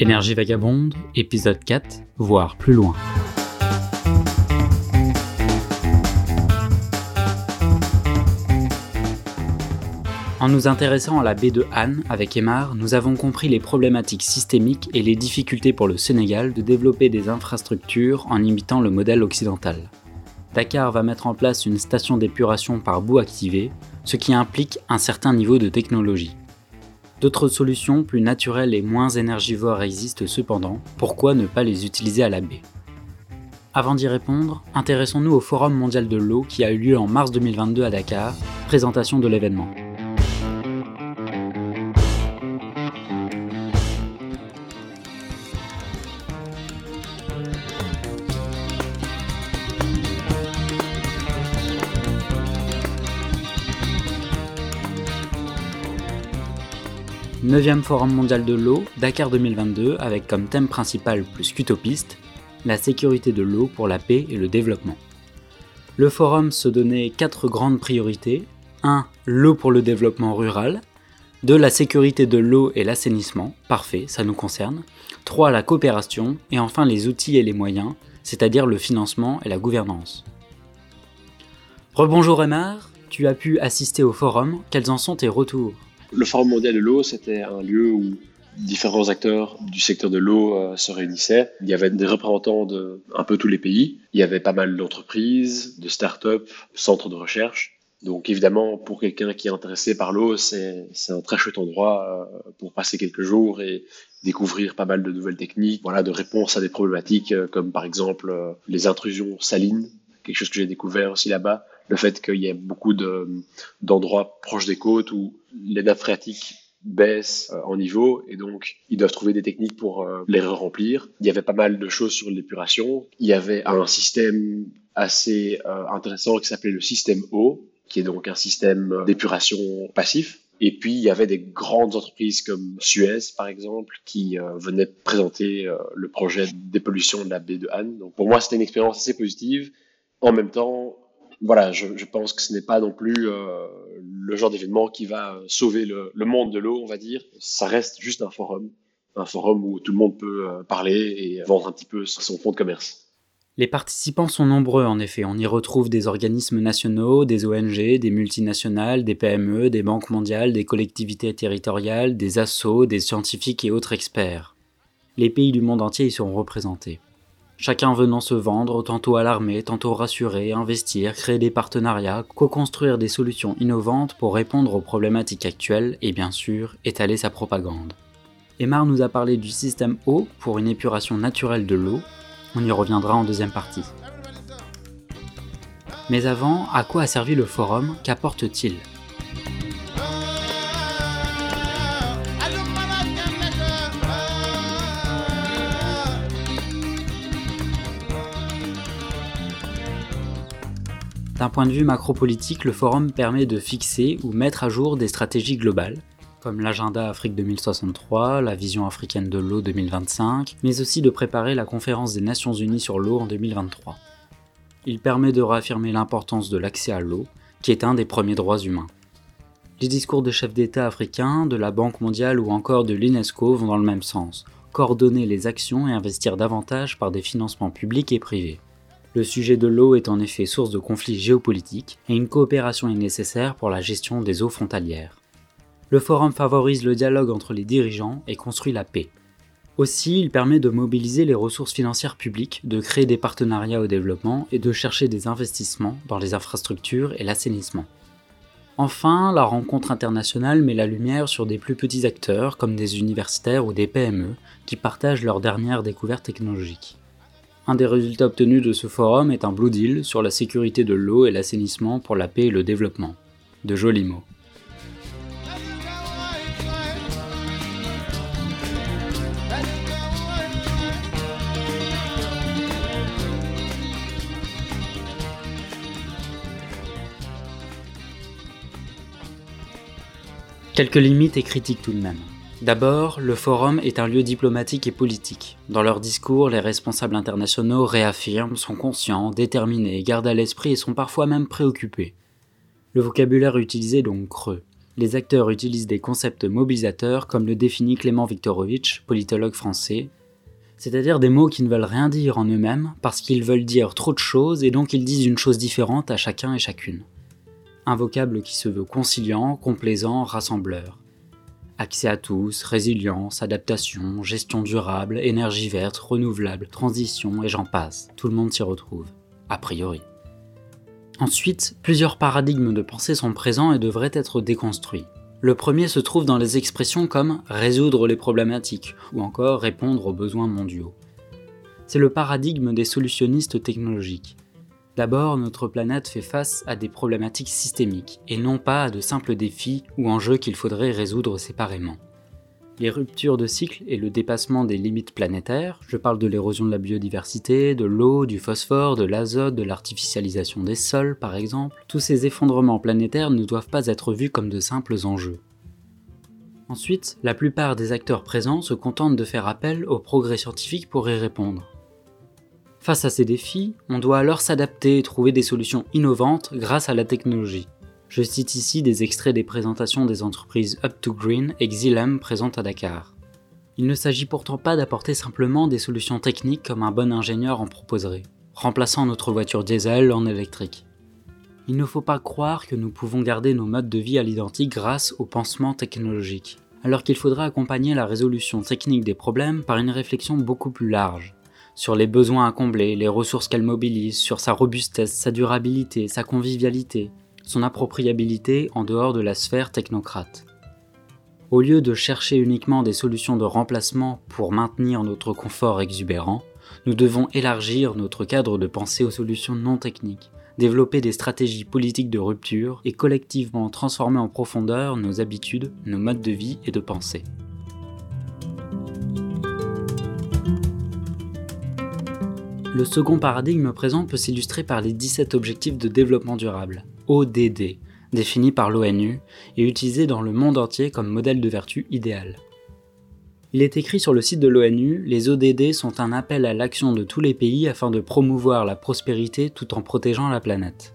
Énergie vagabonde, épisode 4, voire plus loin. En nous intéressant à la baie de Han avec Emar, nous avons compris les problématiques systémiques et les difficultés pour le Sénégal de développer des infrastructures en imitant le modèle occidental. Dakar va mettre en place une station d'épuration par bout activé, ce qui implique un certain niveau de technologie. D'autres solutions plus naturelles et moins énergivores existent cependant, pourquoi ne pas les utiliser à la baie? Avant d'y répondre, intéressons-nous au Forum mondial de l'eau qui a eu lieu en mars 2022 à Dakar, présentation de l'événement. Neuvième Forum mondial de l'eau, Dakar 2022, avec comme thème principal plus qu'utopiste, la sécurité de l'eau pour la paix et le développement. Le forum se donnait quatre grandes priorités. 1. L'eau pour le développement rural. 2. La sécurité de l'eau et l'assainissement. Parfait, ça nous concerne. 3. La coopération. Et enfin les outils et les moyens, c'est-à-dire le financement et la gouvernance. Rebonjour Emar, tu as pu assister au forum, quels en sont tes retours? Le Forum mondial de l'eau, c'était un lieu où différents acteurs du secteur de l'eau euh, se réunissaient. Il y avait des représentants de un peu tous les pays. Il y avait pas mal d'entreprises, de start-up, centres de recherche. Donc évidemment, pour quelqu'un qui est intéressé par l'eau, c'est un très chouette endroit euh, pour passer quelques jours et découvrir pas mal de nouvelles techniques, voilà, de réponses à des problématiques euh, comme par exemple les intrusions salines, quelque chose que j'ai découvert aussi là-bas, le fait qu'il y ait beaucoup d'endroits proches des côtes où les nappes phréatiques baissent euh, en niveau et donc ils doivent trouver des techniques pour euh, les remplir. Il y avait pas mal de choses sur l'épuration. Il y avait un système assez euh, intéressant qui s'appelait le système O, qui est donc un système d'épuration passif. Et puis il y avait des grandes entreprises comme Suez par exemple qui venaient présenter le projet dépollution de la baie de Han. Donc pour moi c'était une expérience assez positive. En même temps, voilà, je, pense que ce n'est pas non plus euh, le genre d'événement qui va sauver le, monde de l'eau, on va dire. Ça reste juste un forum, un forum où tout le monde peut euh, parler et vendre un petit peu son fonds de commerce. Les participants sont nombreux en effet. On y retrouve des organismes nationaux, des ONG, des multinationales, des PME, des banques mondiales, des collectivités territoriales, des assos, des scientifiques et autres experts. Les pays du monde entier y sont représentés chacun venant se vendre, tantôt à l'armée, tantôt rassurer, investir, créer des partenariats, co-construire des solutions innovantes pour répondre aux problématiques actuelles et bien sûr étaler sa propagande. Emar nous a parlé du système eau pour une épuration naturelle de l'eau, on y reviendra en deuxième partie. Mais avant, à quoi a servi le forum? Qu'apporte-t-il? D'un point de vue macropolitique, le forum permet de fixer ou mettre à jour des stratégies globales, comme l'agenda Afrique 2063, la vision africaine de l'eau 2025, mais aussi de préparer la conférence des Nations Unies sur l'eau en 2023. Il permet de réaffirmer l'importance de l'accès à l'eau, qui est un des premiers droits humains. Les discours de chefs d'État africains, de la Banque mondiale ou encore de l'UNESCO vont dans le même sens, coordonner les actions et investir davantage par des financements publics et privés. Le sujet de l'eau est en effet source de conflits géopolitiques et une coopération est nécessaire pour la gestion des eaux frontalières. Le forum favorise le dialogue entre les dirigeants et construit la paix. Aussi, il permet de mobiliser les ressources financières publiques, de créer des partenariats au développement et de chercher des investissements dans les infrastructures et l'assainissement. Enfin, la rencontre internationale met la lumière sur des plus petits acteurs comme des universitaires ou des PME qui partagent leurs dernières découvertes technologiques. Un des résultats obtenus de ce forum est un Blue Deal sur la sécurité de l'eau et l'assainissement pour la paix et le développement. De jolis mots. Quelques limites et critiques tout de même. D'abord, le forum est un lieu diplomatique et politique. Dans leurs discours, les responsables internationaux réaffirment, sont conscients, déterminés, gardent à l'esprit et sont parfois même préoccupés. Le vocabulaire utilisé est donc creux. les acteurs utilisent des concepts mobilisateurs comme le définit Clément Viktorovitch, politologue français, c'est-à-dire des mots qui ne veulent rien dire en eux-mêmes parce qu'ils veulent dire trop de choses et donc ils disent une chose différente à chacun et chacune. Un vocable qui se veut conciliant, complaisant, rassembleur. Accès à tous, résilience, adaptation, gestion durable, énergie verte, renouvelable, transition et j'en passe. Tout le monde s'y retrouve, a priori. Ensuite, plusieurs paradigmes de pensée sont présents et devraient être déconstruits. Le premier se trouve dans les expressions comme résoudre les problématiques ou encore répondre aux besoins mondiaux. C'est le paradigme des solutionnistes technologiques. D'abord, notre planète fait face à des problématiques systémiques et non pas à de simples défis ou enjeux qu'il faudrait résoudre séparément. Les ruptures de cycle et le dépassement des limites planétaires, je parle de l'érosion de la biodiversité, de l'eau, du phosphore, de l'azote, de l'artificialisation des sols par exemple, tous ces effondrements planétaires ne doivent pas être vus comme de simples enjeux. Ensuite, la plupart des acteurs présents se contentent de faire appel au progrès scientifique pour y répondre. Face à ces défis, on doit alors s'adapter et trouver des solutions innovantes grâce à la technologie. Je cite ici des extraits des présentations des entreprises Up2Green et Xylem présentes à Dakar. Il ne s'agit pourtant pas d'apporter simplement des solutions techniques comme un bon ingénieur en proposerait, remplaçant notre voiture diesel en électrique. Il ne faut pas croire que nous pouvons garder nos modes de vie à l'identique grâce au pansement technologique, alors qu'il faudra accompagner la résolution technique des problèmes par une réflexion beaucoup plus large, sur les besoins à combler, les ressources qu'elle mobilise, sur sa robustesse, sa durabilité, sa convivialité, son appropriabilité en dehors de la sphère technocrate. Au lieu de chercher uniquement des solutions de remplacement pour maintenir notre confort exubérant, nous devons élargir notre cadre de pensée aux solutions non techniques, développer des stratégies politiques de rupture et collectivement transformer en profondeur nos habitudes, nos modes de vie et de pensée. Le second paradigme présent peut s'illustrer par les 17 objectifs de développement durable, ODD, définis par l'ONU et utilisés dans le monde entier comme modèle de vertu idéal. Il est écrit sur le site de l'ONU, les ODD sont un appel à l'action de tous les pays afin de promouvoir la prospérité tout en protégeant la planète.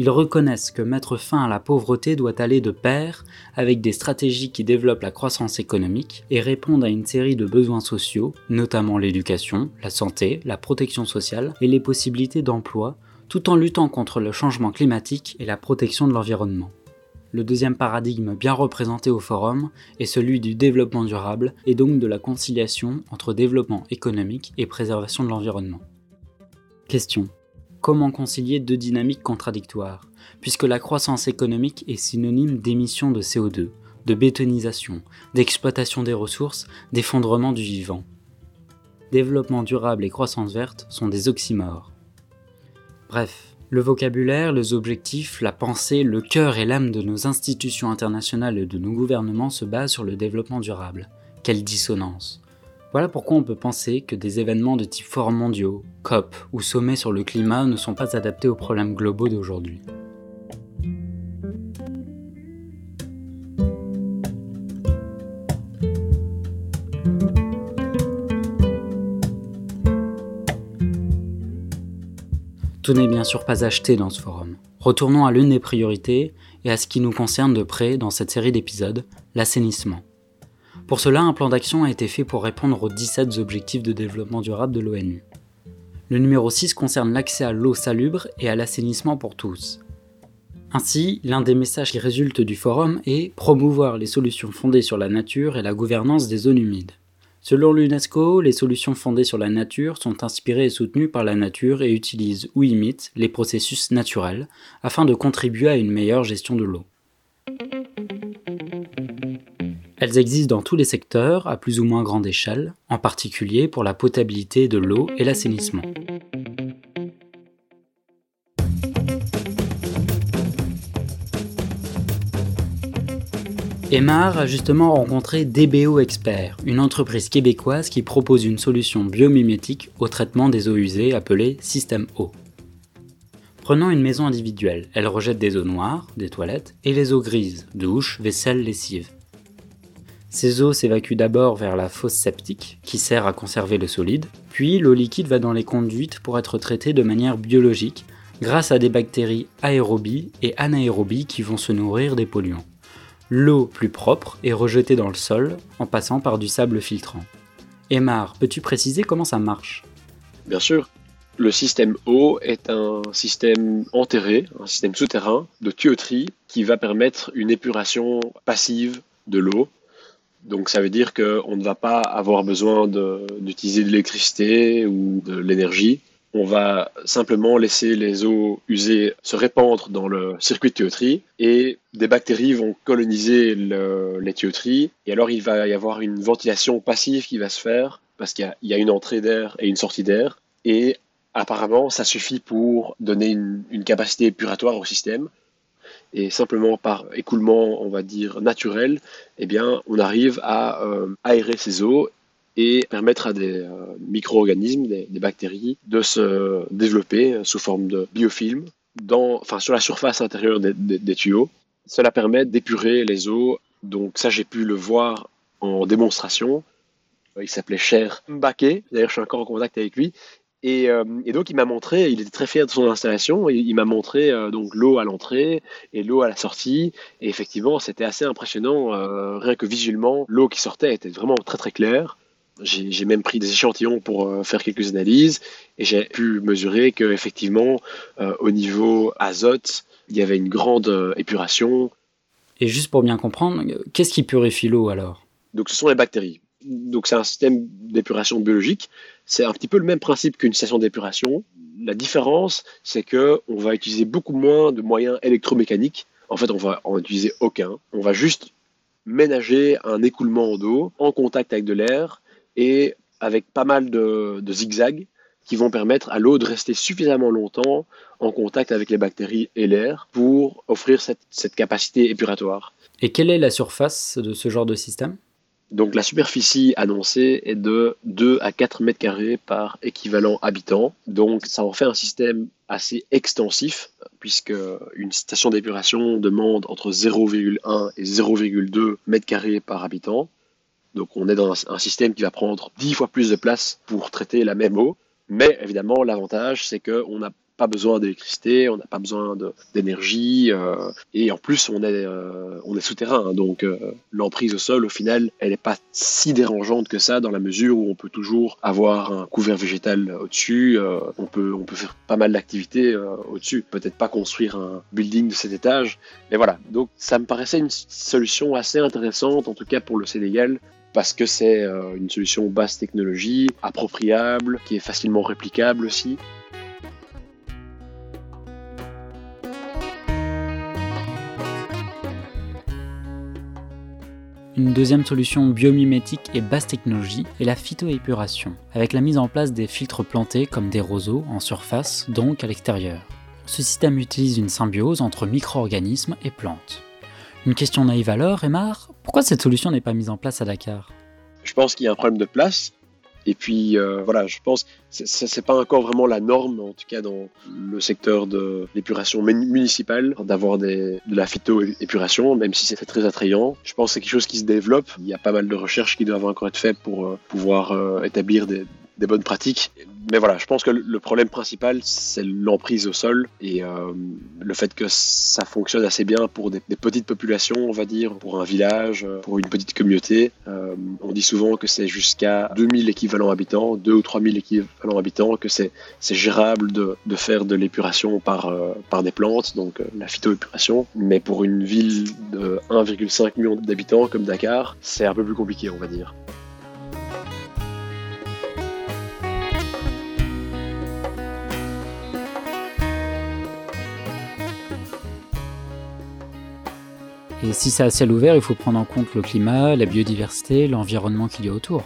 Ils reconnaissent que mettre fin à la pauvreté doit aller de pair avec des stratégies qui développent la croissance économique et répondent à une série de besoins sociaux, notamment l'éducation, la santé, la protection sociale et les possibilités d'emploi, tout en luttant contre le changement climatique et la protection de l'environnement. Le deuxième paradigme bien représenté au forum est celui du développement durable et donc de la conciliation entre développement économique et préservation de l'environnement. Question. Comment concilier deux dynamiques contradictoires, puisque la croissance économique est synonyme d'émissions de CO2, de bétonisation, d'exploitation des ressources, d'effondrement du vivant. Développement durable et croissance verte sont des oxymores. Bref, le vocabulaire, les objectifs, la pensée, le cœur et l'âme de nos institutions internationales et de nos gouvernements se basent sur le développement durable. Quelle dissonance voilà pourquoi on peut penser que des événements de type forums mondiaux, COP ou sommets sur le climat ne sont pas adaptés aux problèmes globaux d'aujourd'hui. Tout n'est bien sûr pas acheté dans ce forum. Retournons à l'une des priorités et à ce qui nous concerne de près dans cette série d'épisodes, l'assainissement. Pour cela, un plan d'action a été fait pour répondre aux 17 objectifs de développement durable de l'ONU. Le numéro 6 concerne l'accès à l'eau salubre et à l'assainissement pour tous. Ainsi, l'un des messages qui résulte du forum est promouvoir les solutions fondées sur la nature et la gouvernance des zones humides. Selon l'UNESCO, les solutions fondées sur la nature sont inspirées et soutenues par la nature et utilisent ou imitent les processus naturels afin de contribuer à une meilleure gestion de l'eau. Elles existent dans tous les secteurs, à plus ou moins grande échelle, en particulier pour la potabilité de l'eau et l'assainissement. Emar a justement rencontré DBO Expert, une entreprise québécoise qui propose une solution biomimétique au traitement des eaux usées appelée Système Eau. Prenons une maison individuelle, elle rejette des eaux noires, des toilettes, et les eaux grises, douche, vaisselle, lessive. Ces eaux s'évacuent d'abord vers la fosse septique, qui sert à conserver le solide, puis l'eau liquide va dans les conduites pour être traitée de manière biologique, grâce à des bactéries aérobies et anaérobies qui vont se nourrir des polluants. L'eau plus propre est rejetée dans le sol en passant par du sable filtrant. Emar, peux-tu préciser comment ça marche? Bien sûr. Le système eau est un système enterré, un système souterrain de tuyauterie qui va permettre une épuration passive de l'eau. Donc ça veut dire qu'on ne va pas avoir besoin d'utiliser de, l'électricité ou de l'énergie. On va simplement laisser les eaux usées se répandre dans le circuit de tuyauterie et des bactéries vont coloniser les tuyauteries. Et alors il va y avoir une ventilation passive qui va se faire parce qu'il y, a une entrée d'air et une sortie d'air. Et apparemment, ça suffit pour donner une, capacité épuratoire au système. Et simplement par écoulement, on va dire, naturel, eh bien, on arrive à euh, aérer ces eaux et permettre à des euh, micro-organismes, des, bactéries, de se développer sous forme de biofilm dans, sur la surface intérieure des, tuyaux. Cela permet d'épurer les eaux. Donc ça, j'ai pu le voir en démonstration. Il s'appelait Cher Mbaké. D'ailleurs, je suis encore en contact avec lui. Euh, et, donc il m'a montré, il était très fier de son installation, il m'a montré euh, donc l'eau à l'entrée et l'eau à la sortie. Et effectivement, c'était assez impressionnant, euh, rien que visuellement, l'eau qui sortait était vraiment très très claire. J'ai même pris des échantillons pour faire quelques analyses et j'ai pu mesurer que effectivement, au niveau azote, il y avait une grande épuration. Et juste pour bien comprendre, qu'est-ce qui purifie l'eau alors? Donc ce sont les bactéries. Donc c'est un système d'épuration biologique c'est un petit peu le même principe qu'une station d'épuration. La différence, c'est que on va utiliser beaucoup moins de moyens électromécaniques. En fait, on va en utiliser aucun. On va juste ménager un écoulement d'eau en contact avec de l'air et avec pas mal de, zigzags qui vont permettre à l'eau de rester suffisamment longtemps en contact avec les bactéries et l'air pour offrir cette capacité épuratoire. Et quelle est la surface de ce genre de système? Donc la superficie annoncée est de 2 à 4 mètres carrés par équivalent habitant. Donc ça en fait un système assez extensif puisque une station d'épuration demande entre 0,1 et 0,2 mètres carrés par habitant. Donc on est dans un système qui va prendre 10 fois plus de place pour traiter la même eau. Mais évidemment, l'avantage, c'est qu'on a pas besoin d'électricité, on n'a pas besoin d'énergie, euh, et en plus on est, euh, on est souterrain, hein, donc euh, l'emprise au sol au final elle n'est pas si dérangeante que ça dans la mesure où on peut toujours avoir un couvert végétal au-dessus, on, peut, on peut faire pas mal d'activités au-dessus, peut-être pas construire un building de cet étage, mais voilà, donc ça me paraissait une solution assez intéressante en tout cas pour le Sénégal parce que c'est une solution basse technologie, appropriable, qui est facilement réplicable aussi. Une deuxième solution biomimétique et basse technologie est la phytoépuration, avec la mise en place des filtres plantés comme des roseaux en surface, donc à l'extérieur. Ce système utilise une symbiose entre micro-organismes et plantes. Une question naïve alors, Emar, pourquoi cette solution n'est pas mise en place à Dakar? Je pense qu'il y a un problème de place. Et puis euh, voilà, je pense que ce n'est pas encore vraiment la norme, en tout cas dans le secteur de l'épuration municipale, d'avoir de la phytoépuration, même si c'est très attrayant. Je pense que c'est quelque chose qui se développe. Il y a pas mal de recherches qui doivent encore être faites pour euh, pouvoir euh, établir des, des bonnes pratiques. Mais voilà, je pense que le problème principal, c'est l'emprise au sol et euh, le fait que ça fonctionne assez bien pour des, petites populations, on va dire, pour un village, pour une petite communauté. Euh, on dit souvent que c'est jusqu'à 2000 équivalents habitants, 2 ou 3000 équivalents habitants, que c'est gérable de, faire de l'épuration par, euh, par des plantes, donc la phytoépuration. Mais pour une ville de 1,5 million d'habitants comme Dakar, c'est un peu plus compliqué, on va dire. Et si c'est à ciel ouvert, il faut prendre en compte le climat, la biodiversité, l'environnement qu'il y a autour.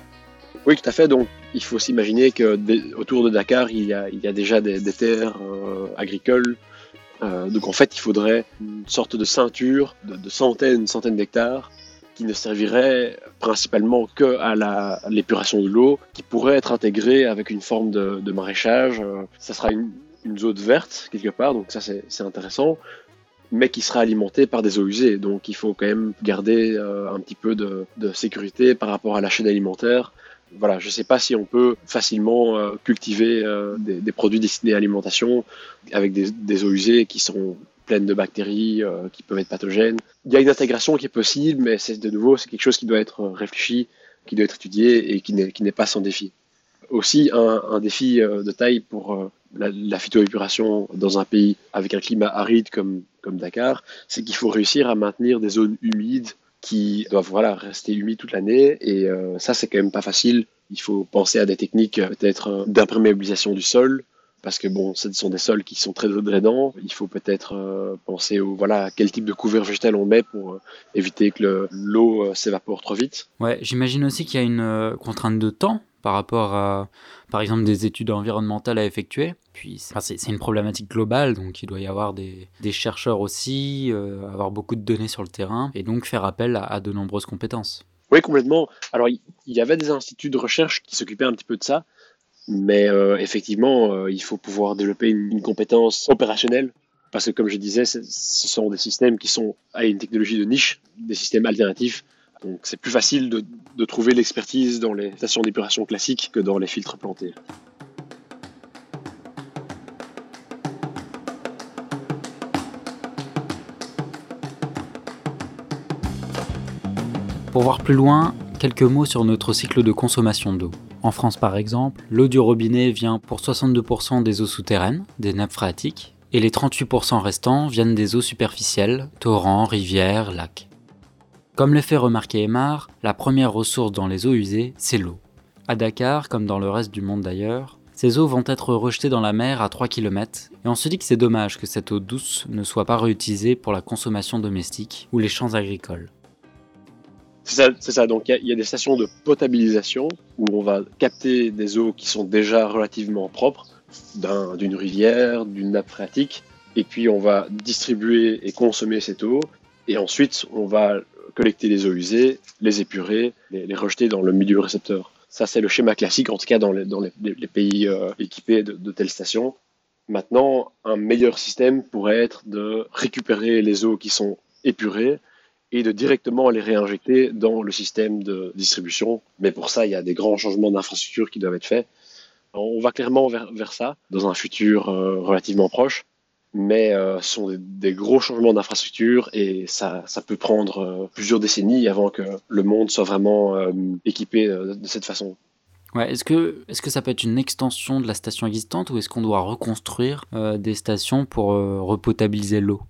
Oui, tout à fait. Donc, il faut s'imaginer que autour de Dakar, il y a, déjà des, terres euh, agricoles. Euh, donc, en fait, il faudrait une sorte de ceinture de, centaines, centaines d'hectares qui ne servirait principalement que à l'épuration de l'eau, qui pourrait être intégrée avec une forme de, maraîchage. Euh, ça sera une zone verte quelque part, donc ça c'est intéressant mais qui sera alimenté par des eaux usées. Donc il faut quand même garder euh, un petit peu de, sécurité par rapport à la chaîne alimentaire. Voilà, je ne sais pas si on peut facilement euh, cultiver euh, des, produits destinés à l'alimentation avec des, eaux usées qui seront pleines de bactéries qui peuvent être pathogènes. Il y a une intégration qui est possible, mais c'est de nouveau c'est quelque chose qui doit être réfléchi, qui doit être étudié et qui n'est pas sans défi. Aussi un, défi de taille pour la, la, phytoépuration dans un pays avec un climat aride comme, Dakar, c'est qu'il faut réussir à maintenir des zones humides qui doivent rester humides toute l'année. Et euh, ça, c'est quand même pas facile. Il faut penser à des techniques euh, peut-être euh, d'imperméabilisation du sol, parce que bon, ce sont des sols qui sont très drainants. Il faut peut-être penser au voilà quel type de couvert végétal on met pour éviter que l'eau s'évapore trop vite. Ouais, j'imagine aussi qu'il y a une contrainte de temps par rapport à, par exemple, des études environnementales à effectuer. Puis c'est une problématique globale, donc il doit y avoir des, chercheurs aussi, euh, avoir beaucoup de données sur le terrain, et donc faire appel à, de nombreuses compétences. Oui, complètement. Alors il y avait des instituts de recherche qui s'occupaient un petit peu de ça, mais euh, effectivement, euh, il faut pouvoir développer une, compétence opérationnelle parce que comme je disais, ce sont des systèmes qui sont à une technologie de niche, des systèmes alternatifs donc c'est plus facile de, trouver l'expertise dans les stations d'épuration classiques que dans les filtres plantés. Pour voir plus loin, quelques mots sur notre cycle de consommation d'eau. En France par exemple, l'eau du robinet vient pour 62% des eaux souterraines, des nappes phréatiques, et les 38% restants viennent des eaux superficielles, torrents, rivières, lacs. Comme le fait remarquer Aymar, la première ressource dans les eaux usées, c'est l'eau. À Dakar, comme dans le reste du monde d'ailleurs, ces eaux vont être rejetées dans la mer à 3 km, et on se dit que c'est dommage que cette eau douce ne soit pas réutilisée pour la consommation domestique ou les champs agricoles. C'est ça, donc il y, a des stations de potabilisation où on va capter des eaux qui sont déjà relativement propres d'une rivière, d'une nappe phréatique, et puis on va distribuer et consommer cette eau, et ensuite on va collecter les eaux usées, les épurer, les, rejeter dans le milieu récepteur. Ça, c'est le schéma classique, en tout cas dans les, pays euh, équipés de, telles stations. Maintenant, un meilleur système pourrait être de récupérer les eaux qui sont épurées et de directement les réinjecter dans le système de distribution. Mais pour ça, il y a des grands changements d'infrastructure qui doivent être faits. On va clairement vers, vers ça dans un futur euh, relativement proche mais euh, ce sont des, gros changements d'infrastructure et ça, ça, peut prendre euh, plusieurs décennies avant que le monde soit vraiment euh, équipé de cette façon. Ouais, est-ce que, est que ça peut être une extension de la station existante ou est-ce qu'on doit reconstruire des stations pour repotabiliser l'eau?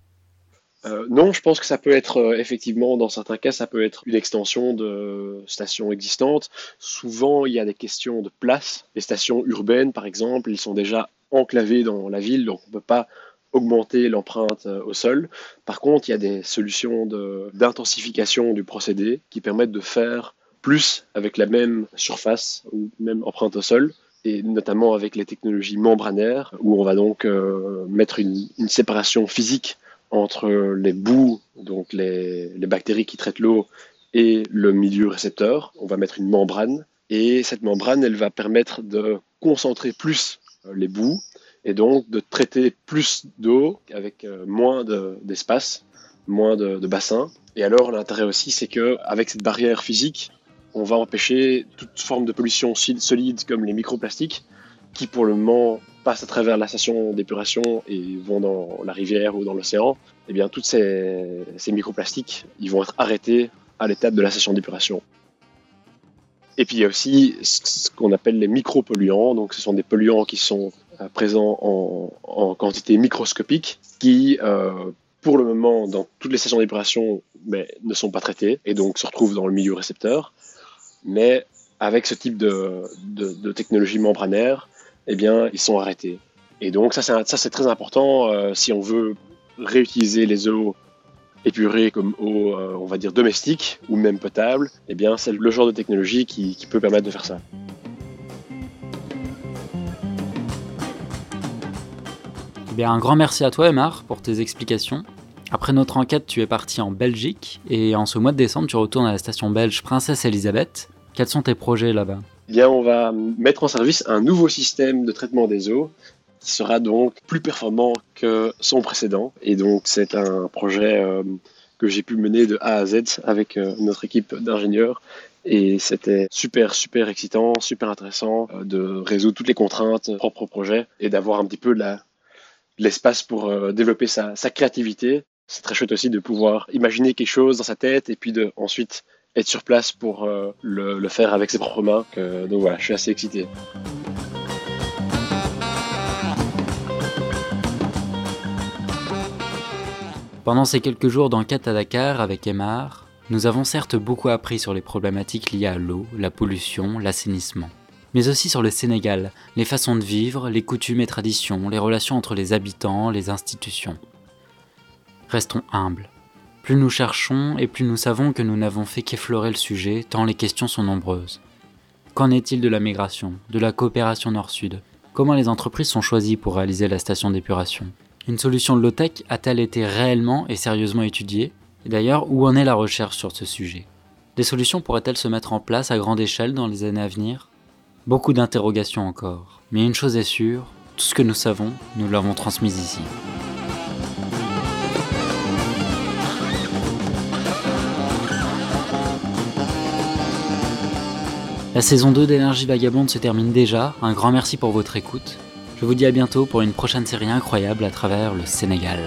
Non, je pense que ça peut être effectivement, dans certains cas, ça peut être une extension de stations existantes. Souvent, il y a des questions de place. Les stations urbaines, par exemple, ils sont déjà enclavées dans la ville, donc on ne peut pas augmenter l'empreinte euh, au sol. Par contre, il y a des solutions d'intensification du procédé qui permettent de faire plus avec la même surface ou même empreinte au sol et notamment avec les technologies membranaires, où on va donc euh, mettre une, séparation physique entre les boues, donc les, les bactéries qui traitent l'eau, et le milieu récepteur. On va mettre une membrane, et cette membrane, elle va permettre de concentrer plus euh, les boues et donc de traiter plus d'eau avec euh, moins d'espace, moins de, de bassins. Et alors l'intérêt aussi, c'est que avec cette barrière physique, on va empêcher toute forme de pollution solide comme les microplastiques, qui pour le moment passent à travers la station d'épuration et vont dans la rivière ou dans l'océan. Et eh bien, toutes ces, ces microplastiques, ils vont être arrêtés à l'étape de la station d'épuration. Et puis il y a aussi ce qu'on appelle les micropolluants. Donc ce sont des polluants qui sont euh, présents en, quantité microscopique qui, euh, pour le moment, dans toutes les stations d'épuration, ne sont pas traités et donc se retrouvent dans le milieu récepteur. Mais avec ce type de, de, technologie membranaire, eh bien, ils sont arrêtés. Et donc ça, c'est très important euh, si on veut réutiliser les eaux épurées comme eau, on va dire, domestique ou même potable, eh bien, c'est le genre de technologie qui peut permettre de faire ça. Eh un grand merci à toi, Emar, pour tes explications. Après notre enquête, tu es parti en Belgique et en ce mois de décembre, tu retournes à la station belge Princesse Elisabeth. Quels sont tes projets là-bas? Eh Bien, on va mettre en service un nouveau système de traitement des eaux qui sera donc plus performant que son précédent. Et donc, c'est un projet euh, que j'ai pu mener de A à Z avec euh, notre équipe d'ingénieurs. Et c'était super, super excitant, super intéressant euh, de résoudre toutes les contraintes propres au projet et d'avoir un petit peu l'espace pour euh, développer sa, créativité. C'est très chouette aussi de pouvoir imaginer quelque chose dans sa tête et puis de ensuite être sur place pour euh, le, faire avec ses propres mains. donc voilà, je suis assez excité. Pendant ces quelques jours d'enquête à Dakar avec Emar, nous avons certes beaucoup appris sur les problématiques liées à l'eau, la pollution, l'assainissement, mais aussi sur le Sénégal, les façons de vivre, les coutumes et traditions, les relations entre les habitants, les institutions. Restons humbles. Plus nous cherchons et plus nous savons que nous n'avons fait qu'effleurer le sujet, tant les questions sont nombreuses. Qu'en est-il de la migration, de la coopération nord-sud? Comment les entreprises sont choisies pour réaliser la station d'épuration? Une solution de low-tech a-t-elle été réellement et sérieusement étudiée? Et d'ailleurs, où en est la recherche sur ce sujet? Des solutions pourraient-elles se mettre en place à grande échelle dans les années à venir? Beaucoup d'interrogations encore, mais une chose est sûre, tout ce que nous savons, nous l'avons transmis ici. La saison 2 d'Énergie Vagabonde se termine déjà, un grand merci pour votre écoute. Je vous dis à bientôt pour une prochaine série incroyable à travers le Sénégal.